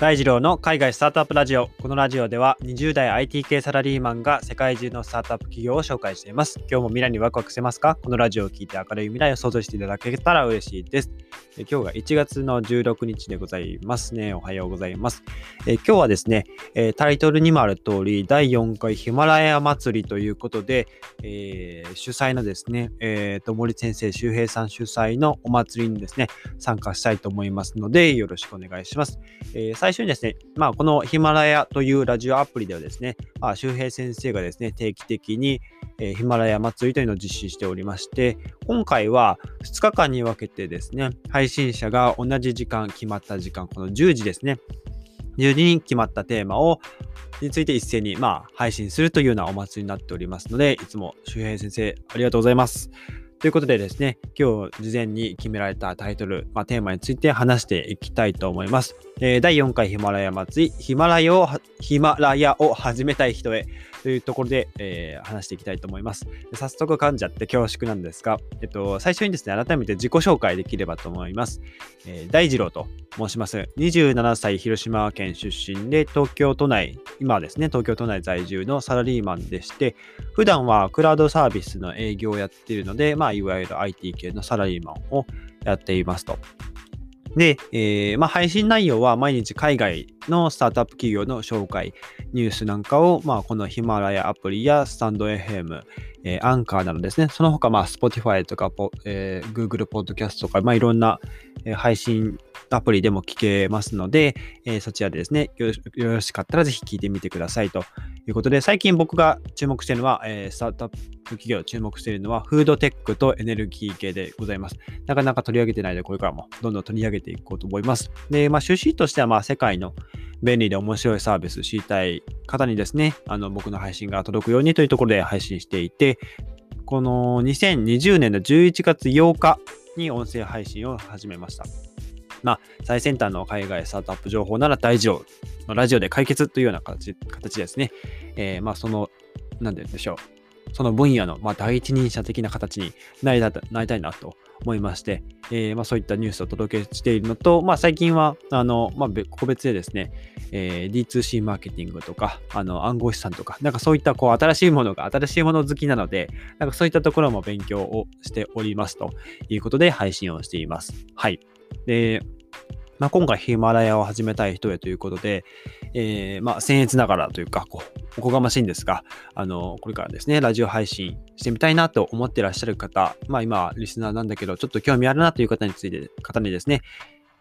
大二郎の海外スタートアップラジオ。このラジオでは20代 IT 系サラリーマンが世界中のスタートアップ企業を紹介しています。今日も未来にワクワクしてますか？このラジオを聞いて明るい未来を想像していただけたら嬉しいです。え今日が1月の16日でございますね。おはようございます。え今日はですね、えタイトルにもある通り、第4回ヒマラヤ祭りということで、えー、主催のですね、えー、と森先生周平さん主催のお祭りにですね、参加したいと思いますので、よろしくお願いします。えー、最初にですね、まあ、このヒマラヤというラジオアプリではですね、まあ、周平先生がですね、定期的に、え、ヒマラヤ祭りというのを実施しておりまして、今回は2日間に分けてですね、配信者が同じ時間、決まった時間、この10時ですね、10時に決まったテーマをについて一斉に、まあ、配信するというようなお祭りになっておりますので、いつも周平先生ありがとうございます。ということでですね、今日事前に決められたタイトル、まあ、テーマについて話していきたいと思います。えー、第4回ヒマラヤ祭り、ヒマラヤを、ヒマラヤを始めたい人へというところで、えー、話していきたいと思います。早速噛んじゃって恐縮なんですが、えっと、最初にですね、改めて自己紹介できればと思います。えー、大二郎と申します。27歳、広島県出身で、東京都内、今はですね、東京都内在住のサラリーマンでして、普段はクラウドサービスの営業をやっているので、まあ、いわゆる IT 系のサラリーマンをやっていますと。で、えー、まあ、配信内容は毎日海外のスタートアップ企業の紹介、ニュースなんかを、まあ、このヒマラヤアプリやスタンド FM、えー、アンカーなどですね、その他、まあ、Spotify とか、えー、Google Podcast とか、まあ、いろんな、えー、配信アプリでも聞けますので、えー、そちらでですねよろしかったらぜひ聞いてみてくださいということで、最近僕が注目しているのは、えー、スタートアップ企業注目しているのは、フードテックとエネルギー系でございます。なかなか取り上げてないので、これからもどんどん取り上げていこうと思います。で、まあ、趣旨としては、まあ、世界の便利で面白いサービス知りたい方にですね、あの僕の配信が届くようにというところで配信していて、この2020年の11月8日に音声配信を始めました。まあ、最先端の海外スタートアップ情報なら大丈夫ラジオで解決というような形形ですね。えー、まあ、その、なんて言うんでしょう。その分野の、まあ、第一人者的な形になりなりたいなと思いまして、えー、まあ、そういったニュースをお届けしているのと、まあ、最近は、あの、まあ、個別でですね、えー、D2C マーケティングとか、あの、暗号資産とか、なんかそういったこう新しいものが、新しいもの好きなので、なんかそういったところも勉強をしておりますということで配信をしています。はい。で、まあ、今回ヒマラヤを始めたい人へということで、えー、まあ、僭越ながらというか、こう、おこがましいんですが、あの、これからですね、ラジオ配信してみたいなと思ってらっしゃる方、まあ今、リスナーなんだけど、ちょっと興味あるなという方について、方にですね、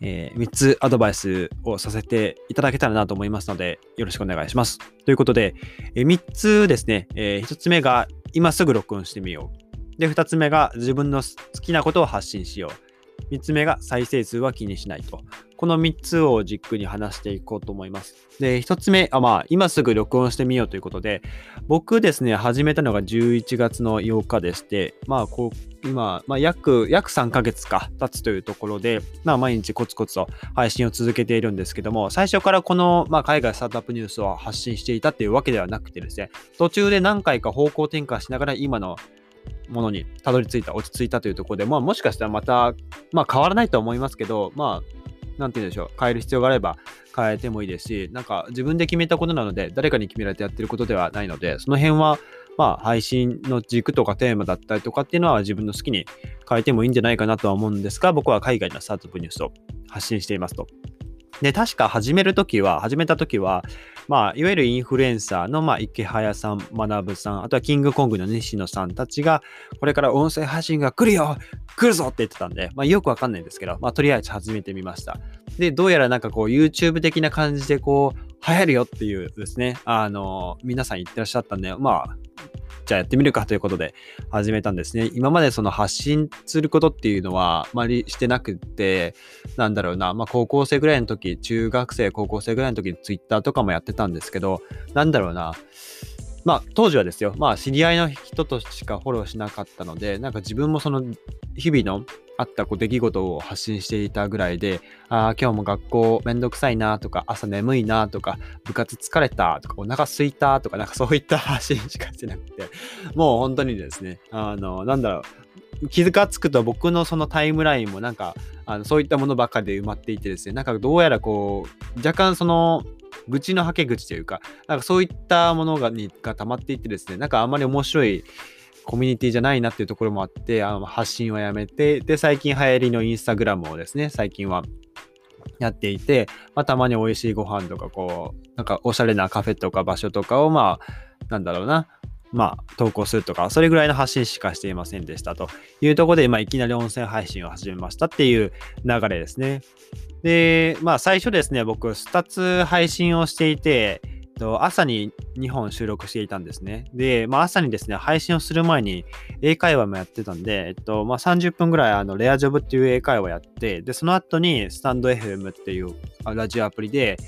えー、3つアドバイスをさせていただけたらなと思いますので、よろしくお願いします。ということで、えー、3つですね、えー、1つ目が今すぐ録音してみよう。で、2つ目が自分の好きなことを発信しよう。3つ目が再生数は気にしないと。この3つをじっくり話していこうと思います。で、1つ目、あまあ、今すぐ録音してみようということで、僕ですね、始めたのが11月の8日でして、まあ、こう、今、まあ、約、約3ヶ月か経つというところで、まあ、毎日コツコツと配信を続けているんですけども、最初からこの、まあ、海外スタートアップニュースを発信していたっていうわけではなくてですね、途中で何回か方向転換しながら今のものにたどり着いた、落ち着いたというところで、まあ、もしかしたらまた、まあ、変わらないと思いますけど、まあ、なんて言うんでしょう、変える必要があれば変えてもいいですし、なんか自分で決めたことなので、誰かに決められてやってることではないので、その辺は、まあ、配信の軸とかテーマだったりとかっていうのは自分の好きに変えてもいいんじゃないかなとは思うんですが、僕は海外のスタートアップニュースを発信していますと。で、確か始めるときは、始めたときは、まあ、いわゆるインフルエンサーの、まあ、池早さん、学さん、あとはキングコングの西野さんたちが、これから音声配信が来るよ来るぞって言ってたんで、まあ、よくわかんないんですけど、まあ、とりあえず始めてみました。で、どうやらなんかこう、YouTube 的な感じでこう、流行るよっていうですね、あの、皆さん言ってらっしゃったんで、まあ、じゃあやってみるかということで始めたんですね。今までその発信することっていうのはあまりしてなくて、なんだろうな、まあ高校生ぐらいの時、中学生、高校生ぐらいの時に Twitter とかもやってたんですけど、なんだろうな、まあ当時はですよ、まあ知り合いの人としかフォローしなかったので、なんか自分もその日々のあったこう出来事を発信していたぐらいで、ああ、今日も学校めんどくさいなとか、朝眠いなとか、部活疲れたとか、お腹すいたとか、なんかそういった発信しかしてなくて、もう本当にですね、あの、なんだろう、気がつくと僕のそのタイムラインもなんかあのそういったものばっかりで埋まっていてですねなんかどうやらこう若干その愚痴のはけ口というかなんかそういったものがにが溜まっていってですねなんかあんまり面白いコミュニティじゃないなっていうところもあってあの発信はやめてで最近流行りのインスタグラムをですね最近はやっていて、まあ、たまに美味しいご飯とかこうなんかおしゃれなカフェとか場所とかをまあなんだろうなまあ、投稿するとか、それぐらいの発信しかしていませんでしたというところで、まあ、いきなり音声配信を始めましたっていう流れですね。で、まあ、最初ですね、僕、2つ配信をしていて、朝に2本収録していたんですね。で、まあ、朝にですね、配信をする前に英会話もやってたんで、えっと、まあ、30分ぐらい、あの、レアジョブっていう英会話やって、で、その後にスタンド FM っていうラジオアプリで、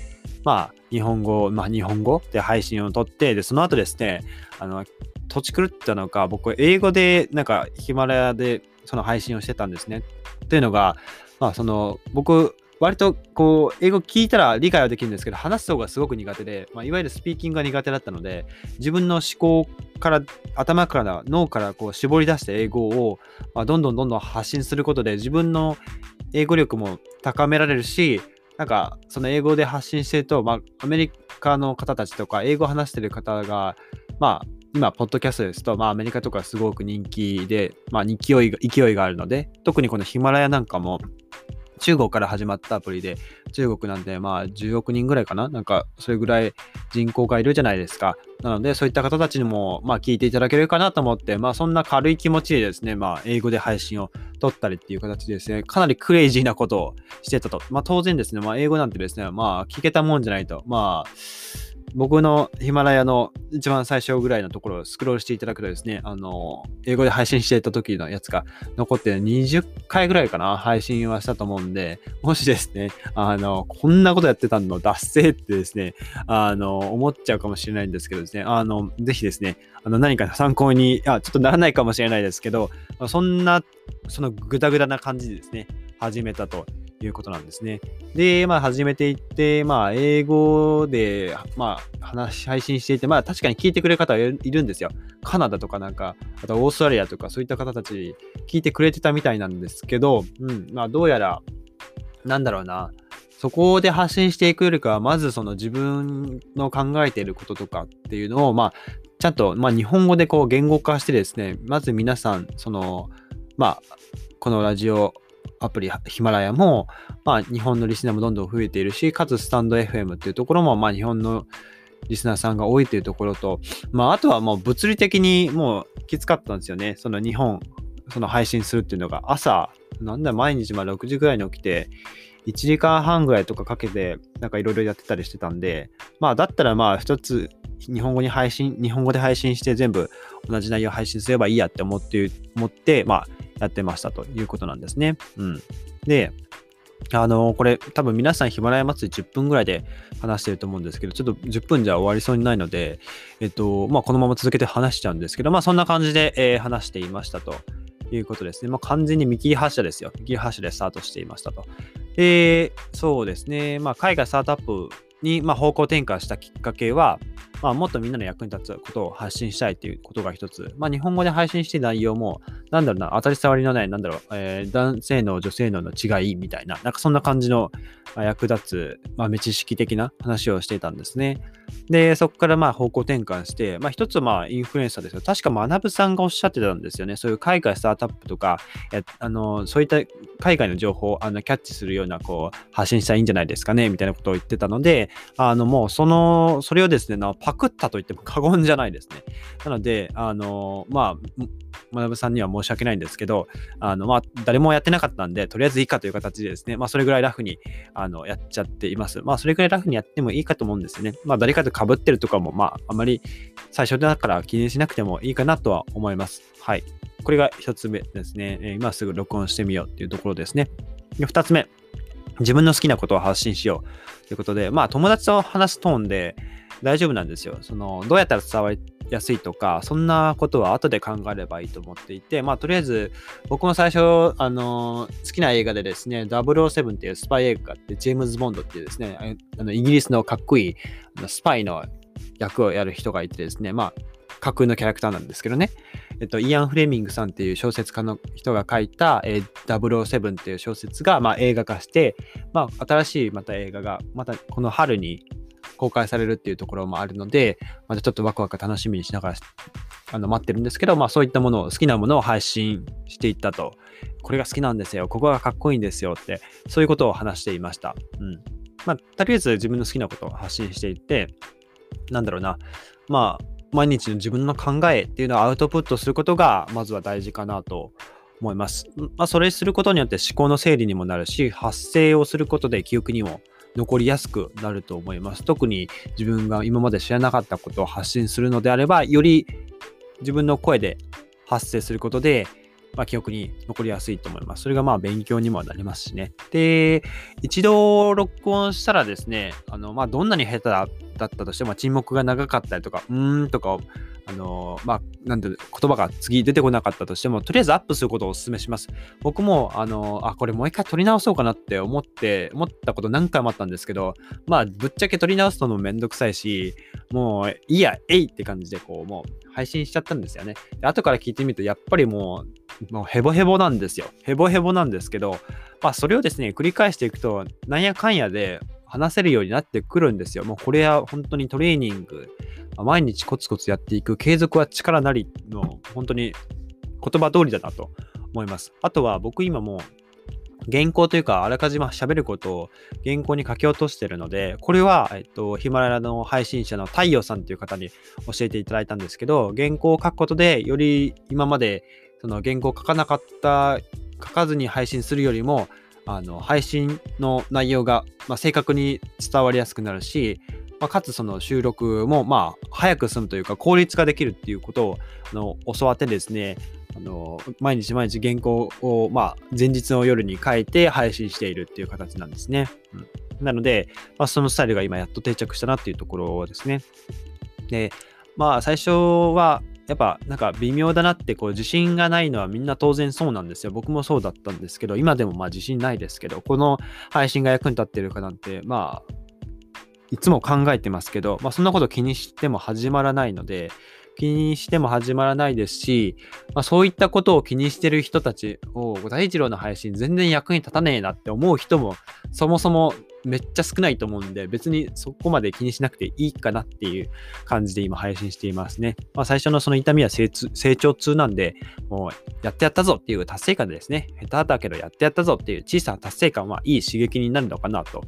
まあ、日本語、まあ、日本語で配信を撮って、で、その後ですね、あの、土地狂ったのか、僕、英語で、なんか、ヒマラヤで、その配信をしてたんですね。っていうのが、まあ、その、僕、割とこう英語聞いたら理解はできるんですけど話す方がすごく苦手で、まあ、いわゆるスピーキングが苦手だったので自分の思考から頭から脳からこう絞り出した英語を、まあ、どんどんどんどん発信することで自分の英語力も高められるしなんか、その英語で発信してると、まあ、アメリカの方たちとか、英語話してる方が、まあ、今、ポッドキャストですと、まあ、アメリカとかすごく人気で、まあ、勢いが、勢いがあるので、特にこのヒマラヤなんかも、中国から始まったアプリで、中国なんでまあ10億人ぐらいかな？なんかそれぐらい人口がいるじゃないですか。なのでそういった方たちにもまあ聞いていただけるかなと思って、まあそんな軽い気持ちでですね、まあ英語で配信を撮ったりっていう形でですね、かなりクレイジーなことをしてたと。まあ当然ですね、まあ英語なんてですね、まあ聞けたもんじゃないと。まあ僕のヒマラヤの一番最初ぐらいのところをスクロールしていただくとですね、あの、英語で配信していた時のやつが残って20回ぐらいかな、配信はしたと思うんで、もしですね、あの、こんなことやってたの脱線ってですね、あの、思っちゃうかもしれないんですけどですね、あの、ぜひですね、あの、何か参考に、あ、ちょっとならないかもしれないですけど、そんな、そのグダグダな感じでですね、始めたということなんですね。で、まあ、始めていって、まあ、英語で、まあ、話、配信していて、まあ、確かに聞いてくれる方はいるんですよ。カナダとかなんか、あとオーストラリアとか、そういった方たち、聞いてくれてたみたいなんですけど、うん、まあ、どうやら、なんだろうな、そこで発信していくよりかは、まずその自分の考えていることとかっていうのを、まあ、ちゃんと、まあ、日本語でこう言語化してですね、まず皆さん、その、まあ、このラジオアプリヒマラヤも、まあ、日本のリスナーもどんどん増えているし、かつスタンド FM っていうところも、まあ、日本のリスナーさんが多いというところと、まあ、あとはもう物理的にもうきつかったんですよね。その日本、その配信するっていうのが朝、なんだ、毎日まあ6時ぐらいに起きて、1時間半ぐらいとかかけて、なんかいろいろやってたりしてたんで、まあ、だったらまあ、一つ、日本語に配信、日本語で配信して全部同じ内容配信すればいいやって思って、思って、まあ、やってましたということなんですね。うん。で、あのこれ多分皆さんヒマラヤ祭り10分ぐらいで話してると思うんですけど、ちょっと10分じゃ終わりそうにないので、えっと、まあこのまま続けて話しちゃうんですけど、まあそんな感じで、えー、話していましたということですね。まあ完全に見切り発車ですよ。見切り発車でスタートしていましたと。で、そうですね。まあ海外スタートアップに、まあ、方向転換したきっかけは、まあ、もっとみんなの役に立つことを発信したいということが一つ。まあ、日本語で配信して内容も、なんだろうな、当たり障りのない、なんだろう、えー、男性の女性のの違いみたいな、なんかそんな感じの、役立つ、まあ、知識的な話をしていたんですね。で、そこからまあ方向転換して、まあ、一つまあインフルエンサーですよ。確か学さんがおっしゃってたんですよね。そういう海外スタートアップとか、あのそういった海外の情報をあのキャッチするようなこう発信したらいいんじゃないですかね、みたいなことを言ってたので、あのもうその、それをですね、パクったと言っても過言じゃないですね。なので、あの、まあ、学さんには申し訳ないんですけど、あの、まあ、誰もやってなかったんで、とりあえずいいかという形でですね、まあ、それぐらいラフに、あの、やっちゃっています。まあ、それぐらいラフにやってもいいかと思うんですよね。まあ、誰かと被ってるとかも、まあ、あまり最初だから気にしなくてもいいかなとは思います。はい。これが一つ目ですね。今すぐ録音してみようっていうところですね。で、二つ目。自分の好きなことを発信しようということで、まあ友達と話すトーンで大丈夫なんですよ。その、どうやったら伝わりやすいとか、そんなことは後で考えればいいと思っていて、まあとりあえず僕も最初、あの好きな映画でですね、007っていうスパイ映画があって、ジェームズ・ボンドっていうですね、あのイギリスのかっこいいスパイの役をやる人がいてですね、まあ架空のキャラクターなんですけどね。えっと、イアン・フレミングさんっていう小説家の人が書いた、えー、007っていう小説が、まあ、映画化して、まあ、新しいまた映画が、またこの春に公開されるっていうところもあるので、またちょっとワクワク楽しみにしながらあの待ってるんですけど、まあそういったものを好きなものを配信していったと。これが好きなんですよ。ここがかっこいいんですよって、そういうことを話していました。うん。まあ、とりあえず自分の好きなことを発信していって、なんだろうな。まあ、毎日の自分の考えっていうのをアウトプットすることが、まずは大事かなと思います。まあ、それすることによって思考の整理にもなるし、発声をすることで記憶にも残りやすくなると思います。特に自分が今まで知らなかったことを発信するのであれば、より自分の声で発生することで、まあ、記憶に残りやすいと思います。それがまあ勉強にもなりますしね。で、一度録音したらですね、あのまあ、どんなに下手だったとしても沈黙が長かったりとか、うーんとかあのまあ、なんて言葉が次出てこなかったとしても、とりあえずアップすることをお勧めします。僕も、あのあ、これもう一回撮り直そうかなって思って、思ったこと何回もあったんですけど、まあ、ぶっちゃけ撮り直すのもめんどくさいし、もう、いや、えいって感じで、こう、もう、配信しちゃったんですよね。で後から聞いてみると、やっぱりもう、もうヘボヘボなんですよ。ヘボヘボなんですけど、まあ、それをですね、繰り返していくと、なんやかんやで、話せるようになってくるんですよ。もうこれは本当にトレーニング、毎日コツコツやっていく、継続は力なりの、本当に言葉通りだなと思います。あとは僕今も原稿というか、あらかじめ喋ることを原稿に書き落としてるので、これは、えっと、ヒマラヤの配信者の太陽さんという方に教えていただいたんですけど、原稿を書くことで、より今までその原稿を書かなかった、書かずに配信するよりも、あの配信の内容が、まあ、正確に伝わりやすくなるし、まあ、かつその収録もまあ早く済むというか効率化できるっていうことをあの教わってですねあの毎日毎日原稿を、まあ、前日の夜に書いて配信しているっていう形なんですね。うん、なので、まあ、そのスタイルが今やっと定着したなっていうところですね。で、まあ最初はやっぱなんか微妙だなってこう自信がないのはみんな当然そうなんですよ。僕もそうだったんですけど、今でもまあ自信ないですけど、この配信が役に立ってるかなんて、まあ、いつも考えてますけど、まあそんなこと気にしても始まらないので、気にしても始まらないですし、まあ、そういったことを気にしてる人たちを、大二郎の配信全然役に立たねえなって思う人も、そもそもめっちゃ少ないと思うんで、別にそこまで気にしなくていいかなっていう感じで今配信していますね。まあ、最初のその痛みは成長痛なんで、もうやってやったぞっていう達成感でですね、下手だけどやってやったぞっていう小さな達成感はいい刺激になるのかなと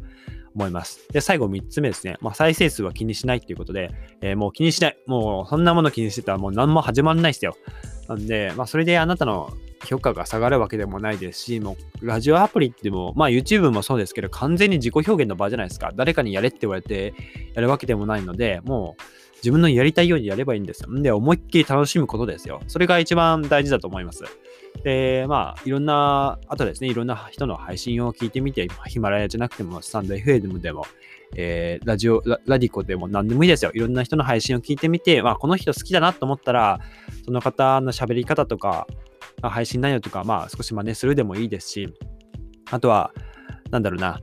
思います。で、最後3つ目ですね。まあ、再生数は気にしないっていうことで、えー、もう気にしない。もうそんなもの気にしてたらもう何も始まんないですよ。なんで、まあ、それであなたの評価が下がるわけでもないですし、もうラジオアプリっても、まあ YouTube もそうですけど、完全に自己表現の場じゃないですか。誰かにやれって言われてやるわけでもないので、もう自分のやりたいようにやればいいんですよ。んで、思いっきり楽しむことですよ。それが一番大事だと思います。で、まあ、いろんな、あとですね、いろんな人の配信を聞いてみて、ヒマラヤじゃなくても、スタンド FM でも、えー、ラジオラ、ラディコでも何でもいいですよ。いろんな人の配信を聞いてみて、まあ、この人好きだなと思ったら、その方の喋り方とか、あ配信内容とか、まあ、少し真似するでもいいですし、あとは、なんだろうな、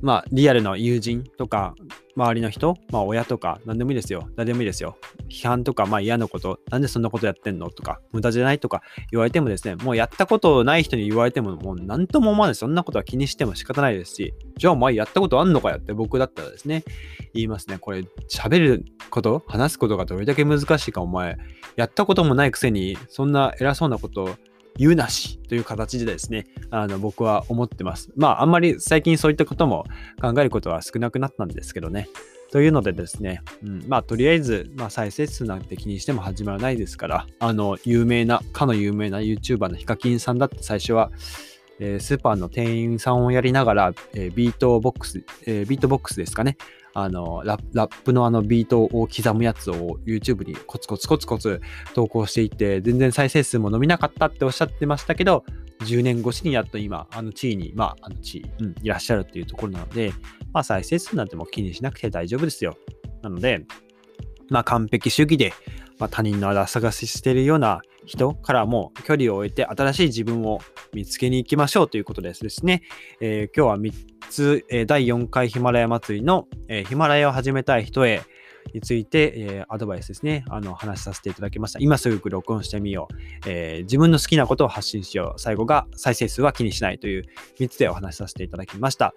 まあ、リアルの友人とか、周りの人、まあ、親とか、何でもいいですよ。誰でもいいですよ。批判とか、まあ、嫌なこと、なんでそんなことやってんのとか、無駄じゃないとか言われてもですね、もうやったことない人に言われても、もう何とも思わない。そんなことは気にしても仕方ないですし、じゃあお前やったことあんのかよって僕だったらですね、言いますね。これ、喋ること、話すことがどれだけ難しいか、お前、やったこともないくせに、そんな偉そうなこと言うなしという形でですね、あの僕は思ってます。まあ、あんまり最近そういったことも考えることは少なくなったんですけどね。というのでですね、うん、まあ、とりあえず、まあ、再生数なんて気にしても始まらないですから、あの、有名な、かの有名な YouTuber のヒカキンさんだって最初は、えー、スーパーの店員さんをやりながら、えー、ビートボックス、えー、ビートボックスですかね。あのラップのあのビートを刻むやつを YouTube にコツコツコツコツ投稿していて、全然再生数も伸びなかったっておっしゃってましたけど、10年越しにやっと今、あの地位に、まあ、あの地位、うん、いらっしゃるっていうところなので、まあ、再生数なんても気にしなくて大丈夫ですよ。なので、まあ、完璧主義で、まあ、他人の荒探ししてるような人からも距離を置いて新しい自分を見つけに行きましょうということですですね。えー、今日はつ、えー、第4回ヒマラヤ祭りの、えー、ヒマラヤを始めたい人へについて、えー、アドバイスですね、あの話させていただきました。今すぐ録音してみよう、えー、自分の好きなことを発信しよう。最後が再生数は気にしないという3つでお話しさせていただきました。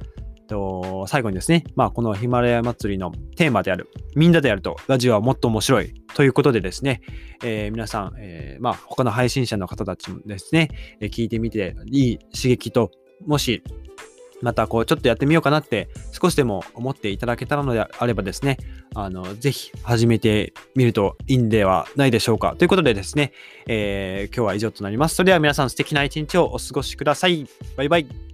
最後にですね、まあ、このヒマラヤ祭りのテーマである、みんなでやるとラジオはもっと面白いということでですね、えー、皆さん、え、まあ、他の配信者の方たちもですね、え聞いてみていい刺激と、もしまたこうちょっとやってみようかなって少しでも思っていただけたのであればですね、あの、ぜひ始めてみるといいんではないでしょうか。ということでですね、えー、今日は以上となります。それでは皆さん素敵な一日をお過ごしください。バイバイ。